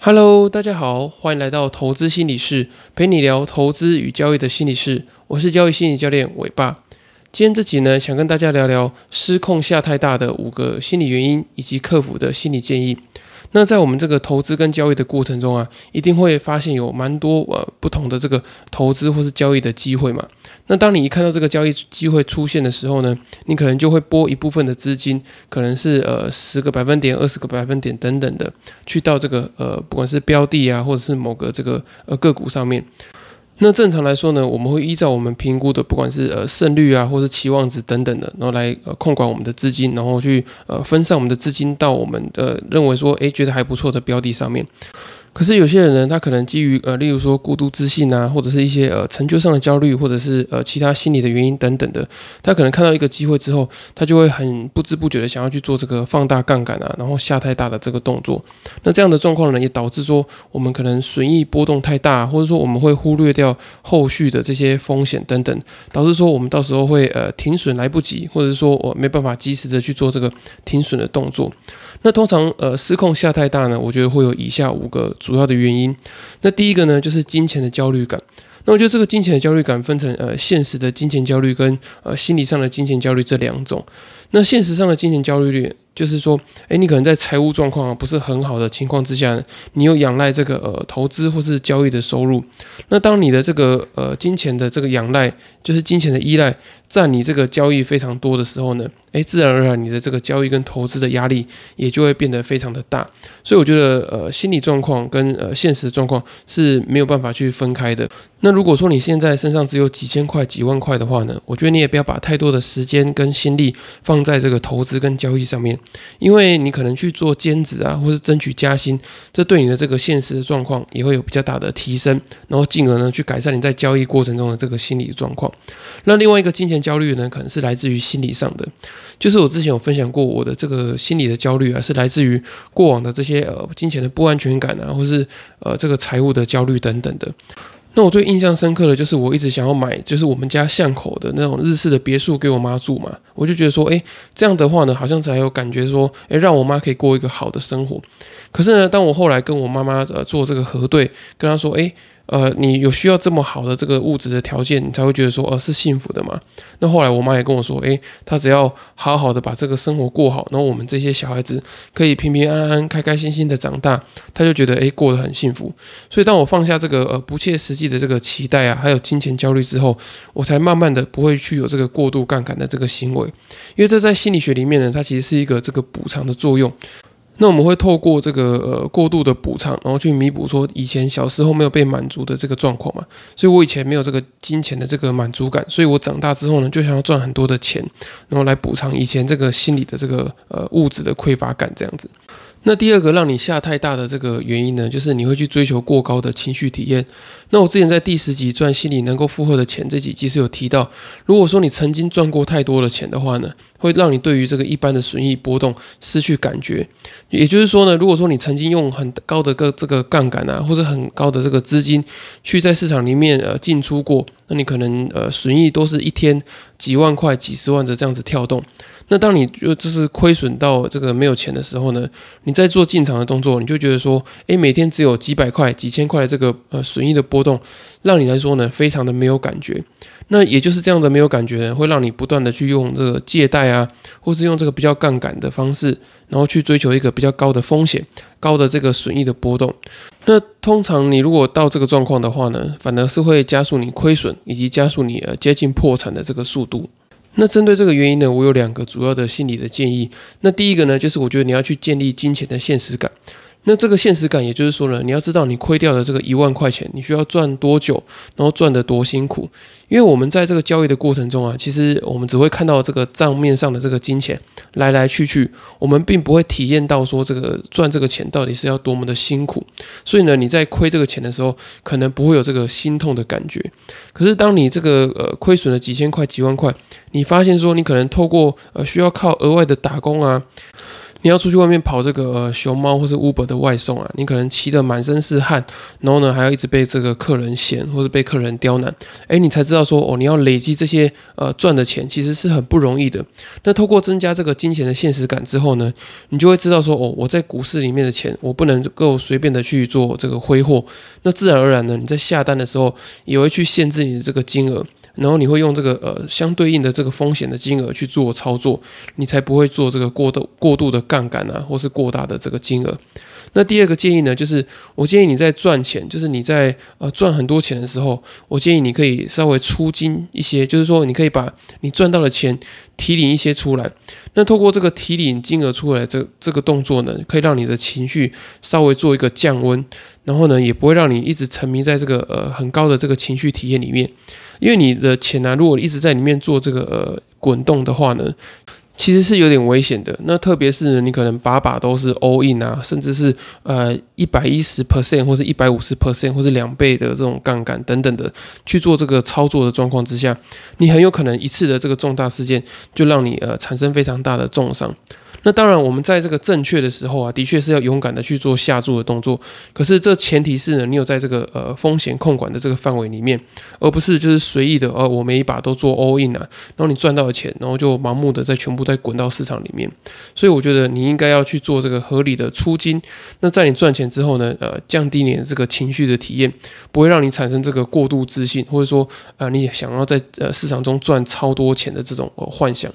Hello，大家好，欢迎来到投资心理室，陪你聊投资与交易的心理室。我是交易心理教练伟爸。今天这集呢，想跟大家聊聊失控下太大的五个心理原因，以及克服的心理建议。那在我们这个投资跟交易的过程中啊，一定会发现有蛮多呃不同的这个投资或是交易的机会嘛。那当你一看到这个交易机会出现的时候呢，你可能就会拨一部分的资金，可能是呃十个百分点、二十个百分点等等的，去到这个呃不管是标的啊，或者是某个这个呃个股上面。那正常来说呢，我们会依照我们评估的，不管是呃胜率啊，或是期望值等等的，然后来呃控管我们的资金，然后去呃分散我们的资金到我们的认为说诶觉得还不错的标的上面。可是有些人呢，他可能基于呃，例如说过度自信啊，或者是一些呃成就上的焦虑，或者是呃其他心理的原因等等的，他可能看到一个机会之后，他就会很不知不觉的想要去做这个放大杠杆啊，然后下太大的这个动作。那这样的状况呢，也导致说我们可能损益波动太大，或者说我们会忽略掉后续的这些风险等等，导致说我们到时候会呃停损来不及，或者是说我没办法及时的去做这个停损的动作。那通常呃失控下太大呢，我觉得会有以下五个主要的原因。那第一个呢，就是金钱的焦虑感。那我觉得这个金钱的焦虑感分成呃现实的金钱焦虑跟呃心理上的金钱焦虑这两种。那现实上的金钱焦虑率。就是说，哎，你可能在财务状况不是很好的情况之下，你又仰赖这个呃投资或是交易的收入。那当你的这个呃金钱的这个仰赖，就是金钱的依赖占你这个交易非常多的时候呢，哎，自然而然你的这个交易跟投资的压力也就会变得非常的大。所以我觉得呃心理状况跟呃现实状况是没有办法去分开的。那如果说你现在身上只有几千块、几万块的话呢，我觉得你也不要把太多的时间跟心力放在这个投资跟交易上面。因为你可能去做兼职啊，或是争取加薪，这对你的这个现实的状况也会有比较大的提升，然后进而呢去改善你在交易过程中的这个心理状况。那另外一个金钱焦虑呢，可能是来自于心理上的，就是我之前有分享过我的这个心理的焦虑啊，是来自于过往的这些呃金钱的不安全感啊，或是呃这个财务的焦虑等等的。那我最印象深刻的就是我一直想要买，就是我们家巷口的那种日式的别墅给我妈住嘛。我就觉得说，哎，这样的话呢，好像才有感觉说，哎，让我妈可以过一个好的生活。可是呢，当我后来跟我妈妈呃做这个核对，跟她说，哎。呃，你有需要这么好的这个物质的条件，你才会觉得说，呃，是幸福的嘛？那后来我妈也跟我说，诶，她只要好好的把这个生活过好，然后我们这些小孩子可以平平安安、开开心心的长大，她就觉得，诶，过得很幸福。所以，当我放下这个呃不切实际的这个期待啊，还有金钱焦虑之后，我才慢慢的不会去有这个过度杠杆的这个行为，因为这在心理学里面呢，它其实是一个这个补偿的作用。那我们会透过这个呃过度的补偿，然后去弥补说以前小时候没有被满足的这个状况嘛。所以我以前没有这个金钱的这个满足感，所以我长大之后呢，就想要赚很多的钱，然后来补偿以前这个心理的这个呃物质的匮乏感这样子。那第二个让你下太大的这个原因呢，就是你会去追求过高的情绪体验。那我之前在第十集赚心里能够负荷的钱这几集是有提到，如果说你曾经赚过太多的钱的话呢，会让你对于这个一般的损益波动失去感觉。也就是说呢，如果说你曾经用很高的个这个杠杆啊，或者很高的这个资金去在市场里面呃进出过，那你可能呃损益都是一天几万块、几十万的这样子跳动。那当你就就是亏损到这个没有钱的时候呢，你在做进场的动作，你就觉得说，诶，每天只有几百块、几千块的这个呃损益的波动，让你来说呢，非常的没有感觉。那也就是这样的没有感觉呢，会让你不断的去用这个借贷啊，或是用这个比较杠杆的方式，然后去追求一个比较高的风险、高的这个损益的波动。那通常你如果到这个状况的话呢，反而是会加速你亏损以及加速你呃接近破产的这个速度。那针对这个原因呢，我有两个主要的心理的建议。那第一个呢，就是我觉得你要去建立金钱的现实感。那这个现实感，也就是说呢，你要知道你亏掉的这个一万块钱，你需要赚多久，然后赚得多辛苦。因为我们在这个交易的过程中啊，其实我们只会看到这个账面上的这个金钱来来去去，我们并不会体验到说这个赚这个钱到底是要多么的辛苦。所以呢，你在亏这个钱的时候，可能不会有这个心痛的感觉。可是当你这个呃亏损了几千块、几万块，你发现说你可能透过呃需要靠额外的打工啊。你要出去外面跑这个熊猫或是 Uber 的外送啊，你可能骑得满身是汗，然后呢还要一直被这个客人嫌或者被客人刁难，哎，你才知道说哦，你要累积这些呃赚的钱其实是很不容易的。那透过增加这个金钱的现实感之后呢，你就会知道说哦，我在股市里面的钱我不能够随便的去做这个挥霍，那自然而然呢，你在下单的时候也会去限制你的这个金额。然后你会用这个呃相对应的这个风险的金额去做操作，你才不会做这个过度过度的杠杆啊，或是过大的这个金额。那第二个建议呢，就是我建议你在赚钱，就是你在呃赚很多钱的时候，我建议你可以稍微出金一些，就是说你可以把你赚到的钱提领一些出来。那透过这个提领金额出来这这个动作呢，可以让你的情绪稍微做一个降温，然后呢，也不会让你一直沉迷在这个呃很高的这个情绪体验里面。因为你的钱呢，如果一直在里面做这个呃滚动的话呢。其实是有点危险的，那特别是你可能把把都是 all in 啊，甚至是呃一百一十 percent 或是一百五十 percent 或是两倍的这种杠杆等等的去做这个操作的状况之下，你很有可能一次的这个重大事件就让你呃产生非常大的重伤。那当然，我们在这个正确的时候啊，的确是要勇敢的去做下注的动作。可是这前提是呢，你有在这个呃风险控管的这个范围里面，而不是就是随意的呃，我每一把都做 all in 啊，然后你赚到的钱，然后就盲目的再全部再滚到市场里面。所以我觉得你应该要去做这个合理的出金。那在你赚钱之后呢，呃，降低你的这个情绪的体验，不会让你产生这个过度自信，或者说呃，你想要在呃市场中赚超多钱的这种呃幻想。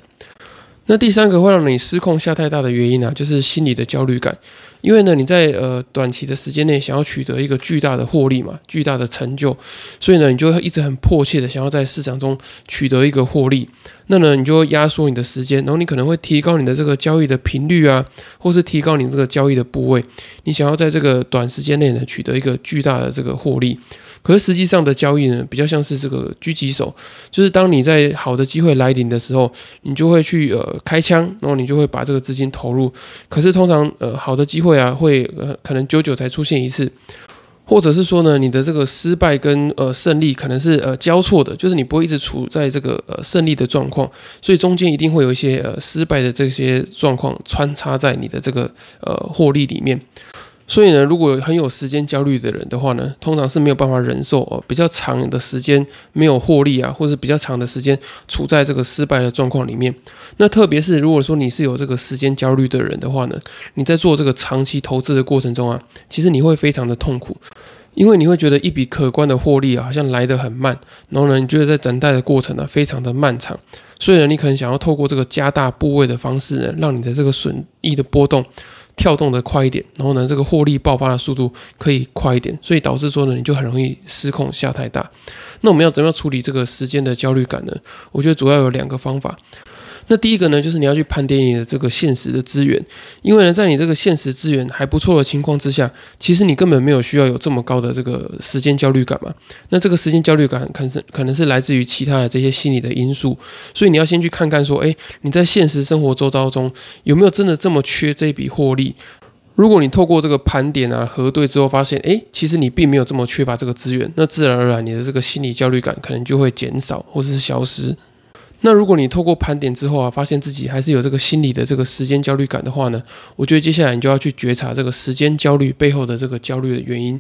那第三个会让你失控下太大的原因呢，就是心理的焦虑感。因为呢，你在呃短期的时间内想要取得一个巨大的获利嘛，巨大的成就，所以呢，你就会一直很迫切的想要在市场中取得一个获利。那呢，你就会压缩你的时间，然后你可能会提高你的这个交易的频率啊，或是提高你这个交易的部位。你想要在这个短时间内呢取得一个巨大的这个获利。可是实际上的交易呢，比较像是这个狙击手，就是当你在好的机会来临的时候，你就会去呃开枪，然后你就会把这个资金投入。可是通常呃好的机会啊，会呃可能久久才出现一次，或者是说呢，你的这个失败跟呃胜利可能是呃交错的，就是你不会一直处在这个呃胜利的状况，所以中间一定会有一些呃失败的这些状况穿插在你的这个呃获利里面。所以呢，如果很有时间焦虑的人的话呢，通常是没有办法忍受哦比较长的时间没有获利啊，或者比较长的时间处在这个失败的状况里面。那特别是如果说你是有这个时间焦虑的人的话呢，你在做这个长期投资的过程中啊，其实你会非常的痛苦，因为你会觉得一笔可观的获利啊，好像来得很慢，然后呢，你觉得在等待的过程呢，非常的漫长。所以呢，你可能想要透过这个加大部位的方式呢，让你的这个损益的波动。跳动的快一点，然后呢，这个获利爆发的速度可以快一点，所以导致说呢，你就很容易失控下太大。那我们要怎么样处理这个时间的焦虑感呢？我觉得主要有两个方法。那第一个呢，就是你要去盘点你的这个现实的资源，因为呢，在你这个现实资源还不错的情况之下，其实你根本没有需要有这么高的这个时间焦虑感嘛。那这个时间焦虑感可能是可能是来自于其他的这些心理的因素，所以你要先去看看说，哎，你在现实生活周遭中有没有真的这么缺这笔获利？如果你透过这个盘点啊核对之后发现，哎，其实你并没有这么缺乏这个资源，那自然而然你的这个心理焦虑感可能就会减少或者是消失。那如果你透过盘点之后啊，发现自己还是有这个心理的这个时间焦虑感的话呢，我觉得接下来你就要去觉察这个时间焦虑背后的这个焦虑的原因，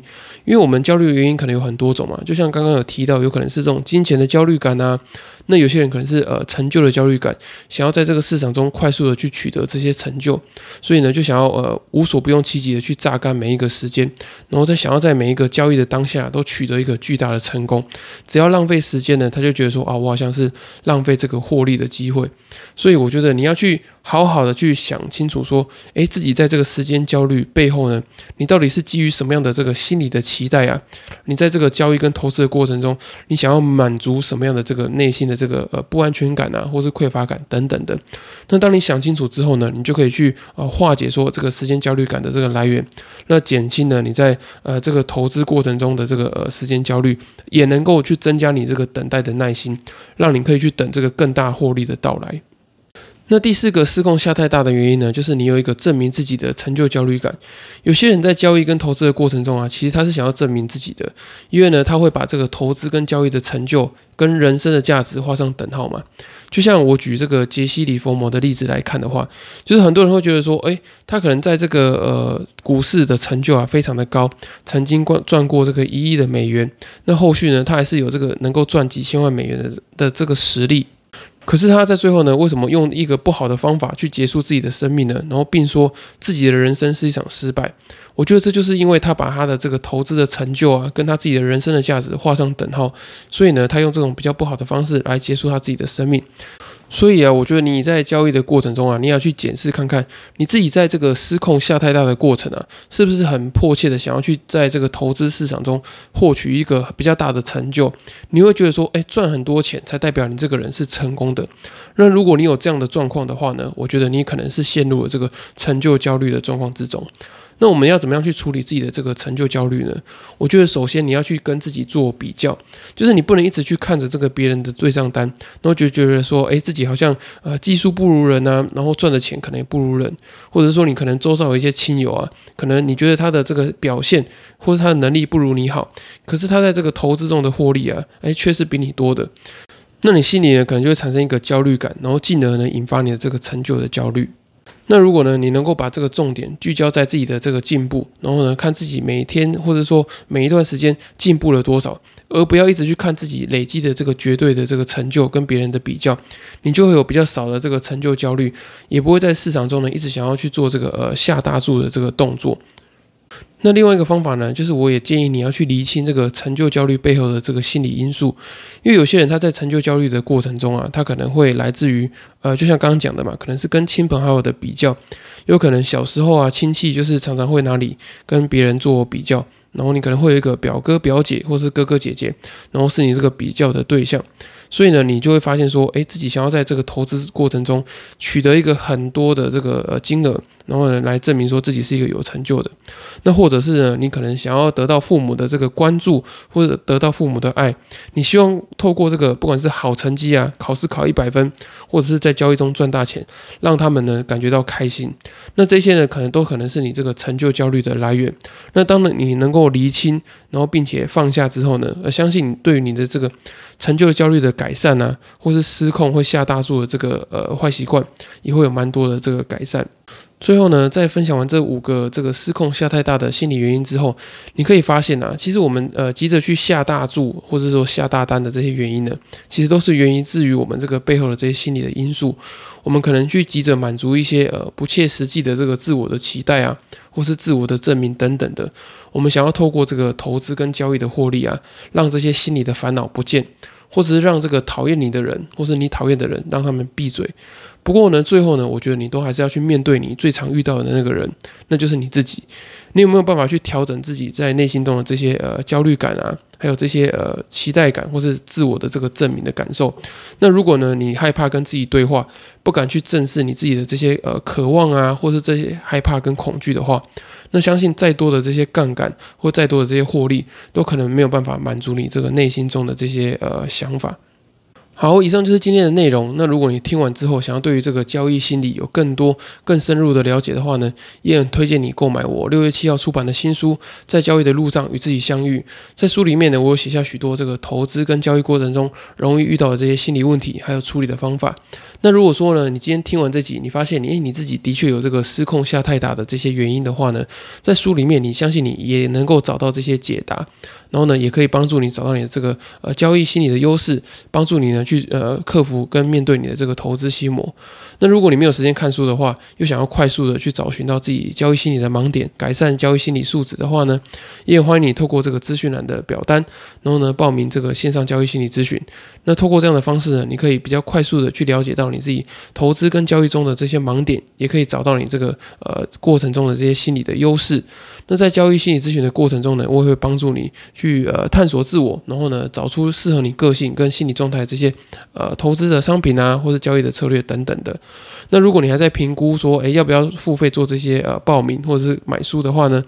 因为我们焦虑的原因可能有很多种嘛，就像刚刚有提到，有可能是这种金钱的焦虑感啊。那有些人可能是呃成就的焦虑感，想要在这个市场中快速的去取得这些成就，所以呢就想要呃无所不用其极的去榨干每一个时间，然后再想要在每一个交易的当下都取得一个巨大的成功。只要浪费时间呢，他就觉得说啊我好像是浪费这个获利的机会。所以我觉得你要去。好好的去想清楚，说，诶，自己在这个时间焦虑背后呢，你到底是基于什么样的这个心理的期待啊？你在这个交易跟投资的过程中，你想要满足什么样的这个内心的这个呃不安全感啊，或是匮乏感等等的？那当你想清楚之后呢，你就可以去呃化解说这个时间焦虑感的这个来源，那减轻呢你在呃这个投资过程中的这个呃时间焦虑，也能够去增加你这个等待的耐心，让你可以去等这个更大获利的到来。那第四个失控下太大的原因呢，就是你有一个证明自己的成就焦虑感。有些人在交易跟投资的过程中啊，其实他是想要证明自己的，因为呢，他会把这个投资跟交易的成就跟人生的价值画上等号嘛。就像我举这个杰西·里佛摩的例子来看的话，就是很多人会觉得说，诶，他可能在这个呃股市的成就啊非常的高，曾经赚赚过这个一亿的美元，那后续呢，他还是有这个能够赚几千万美元的的这个实力。可是他在最后呢，为什么用一个不好的方法去结束自己的生命呢？然后并说自己的人生是一场失败。我觉得这就是因为他把他的这个投资的成就啊，跟他自己的人生的价值画上等号，所以呢，他用这种比较不好的方式来结束他自己的生命。所以啊，我觉得你在交易的过程中啊，你要去检视看看你自己在这个失控下太大的过程啊，是不是很迫切的想要去在这个投资市场中获取一个比较大的成就？你会觉得说，哎，赚很多钱才代表你这个人是成功的。那如果你有这样的状况的话呢，我觉得你可能是陷入了这个成就焦虑的状况之中。那我们要怎么样去处理自己的这个成就焦虑呢？我觉得首先你要去跟自己做比较，就是你不能一直去看着这个别人的对账单，然后就觉得说，哎，自己好像呃技术不如人啊，然后赚的钱可能也不如人，或者说你可能周遭有一些亲友啊，可能你觉得他的这个表现或者他的能力不如你好，可是他在这个投资中的获利啊，哎，却是比你多的，那你心里呢可能就会产生一个焦虑感，然后进而呢引发你的这个成就的焦虑。那如果呢，你能够把这个重点聚焦在自己的这个进步，然后呢，看自己每天或者说每一段时间进步了多少，而不要一直去看自己累积的这个绝对的这个成就跟别人的比较，你就会有比较少的这个成就焦虑，也不会在市场中呢一直想要去做这个呃下大注的这个动作。那另外一个方法呢，就是我也建议你要去厘清这个成就焦虑背后的这个心理因素，因为有些人他在成就焦虑的过程中啊，他可能会来自于呃，就像刚刚讲的嘛，可能是跟亲朋好友的比较，有可能小时候啊，亲戚就是常常会拿你跟别人做比较，然后你可能会有一个表哥表姐或是哥哥姐姐，然后是你这个比较的对象。所以呢，你就会发现说，诶，自己想要在这个投资过程中取得一个很多的这个呃金额，然后呢来证明说自己是一个有成就的。那或者是呢，你可能想要得到父母的这个关注，或者得到父母的爱，你希望透过这个不管是好成绩啊，考试考一百分，或者是在交易中赚大钱，让他们呢感觉到开心。那这些呢，可能都可能是你这个成就焦虑的来源。那当然你能够厘清，然后并且放下之后呢，呃，相信对于你的这个成就焦虑的改善呢，或是失控会下大注的这个呃坏习惯，也会有蛮多的这个改善。最后呢，在分享完这五个这个失控下太大的心理原因之后，你可以发现啊，其实我们呃急着去下大注或者说下大单的这些原因呢，其实都是源于自于我们这个背后的这些心理的因素。我们可能去急着满足一些呃不切实际的这个自我的期待啊，或是自我的证明等等的，我们想要透过这个投资跟交易的获利啊，让这些心理的烦恼不见。或者是让这个讨厌你的人，或是你讨厌的人，让他们闭嘴。不过呢，最后呢，我觉得你都还是要去面对你最常遇到的那个人，那就是你自己。你有没有办法去调整自己在内心中的这些呃焦虑感啊，还有这些呃期待感，或是自我的这个证明的感受？那如果呢，你害怕跟自己对话，不敢去正视你自己的这些呃渴望啊，或是这些害怕跟恐惧的话，那相信再多的这些杠杆或再多的这些获利，都可能没有办法满足你这个内心中的这些呃想法。好，以上就是今天的内容。那如果你听完之后，想要对于这个交易心理有更多、更深入的了解的话呢，也很推荐你购买我六月七号出版的新书《在交易的路上与自己相遇》。在书里面呢，我有写下许多这个投资跟交易过程中容易遇到的这些心理问题，还有处理的方法。那如果说呢，你今天听完这集，你发现你诶你自己的确有这个失控下太大的这些原因的话呢，在书里面你相信你也能够找到这些解答。然后呢，也可以帮助你找到你的这个呃交易心理的优势，帮助你呢去呃克服跟面对你的这个投资心魔。那如果你没有时间看书的话，又想要快速的去找寻到自己交易心理的盲点，改善交易心理素质的话呢，也欢迎你透过这个资讯栏的表单，然后呢报名这个线上交易心理咨询。那透过这样的方式呢，你可以比较快速的去了解到你自己投资跟交易中的这些盲点，也可以找到你这个呃过程中的这些心理的优势。那在交易心理咨询的过程中呢，我也会帮助你去呃探索自我，然后呢找出适合你个性跟心理状态这些呃投资的商品啊，或者交易的策略等等的。那如果你还在评估说，诶要不要付费做这些呃报名或者是买书的话呢，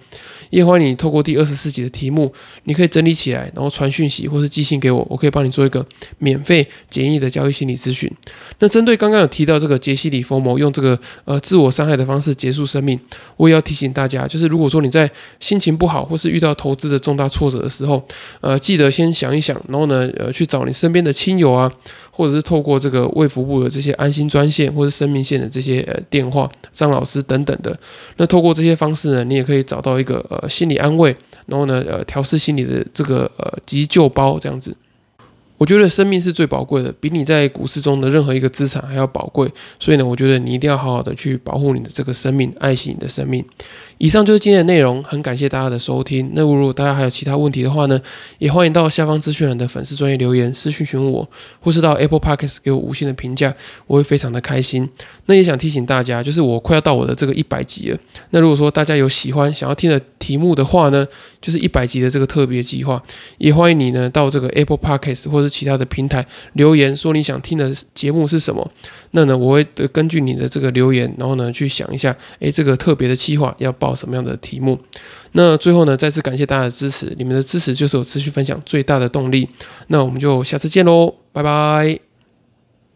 也欢你透过第二十四集的题目，你可以整理起来，然后传讯息或是寄信给我，我可以帮你做一个免费简易的交易心理咨询。那针对刚刚有提到这个杰西·里佛摩用这个呃自我伤害的方式结束生命，我也要提醒大家，就是如果说你在心情不好或是遇到投资的重大挫折的时候，呃，记得先想一想，然后呢，呃，去找你身边的亲友啊，或者是透过这个卫福部的这些安心专线或者生命线的这些呃电话、张老师等等的，那透过这些方式呢，你也可以找到一个呃心理安慰，然后呢呃调试心理的这个呃急救包这样子。我觉得生命是最宝贵的，比你在股市中的任何一个资产还要宝贵。所以呢，我觉得你一定要好好的去保护你的这个生命，爱惜你的生命。以上就是今天的内容，很感谢大家的收听。那如果大家还有其他问题的话呢，也欢迎到下方资讯栏的粉丝专业留言私讯询我，或是到 Apple Podcast 给我五星的评价，我会非常的开心。那也想提醒大家，就是我快要到我的这个一百集了。那如果说大家有喜欢想要听的题目的话呢，就是一百集的这个特别计划，也欢迎你呢到这个 Apple Podcast 或者其他的平台留言，说你想听的节目是什么。那呢，我会根据你的这个留言，然后呢去想一下，诶，这个特别的计划要报什么样的题目。那最后呢，再次感谢大家的支持，你们的支持就是我持续分享最大的动力。那我们就下次见喽，拜拜。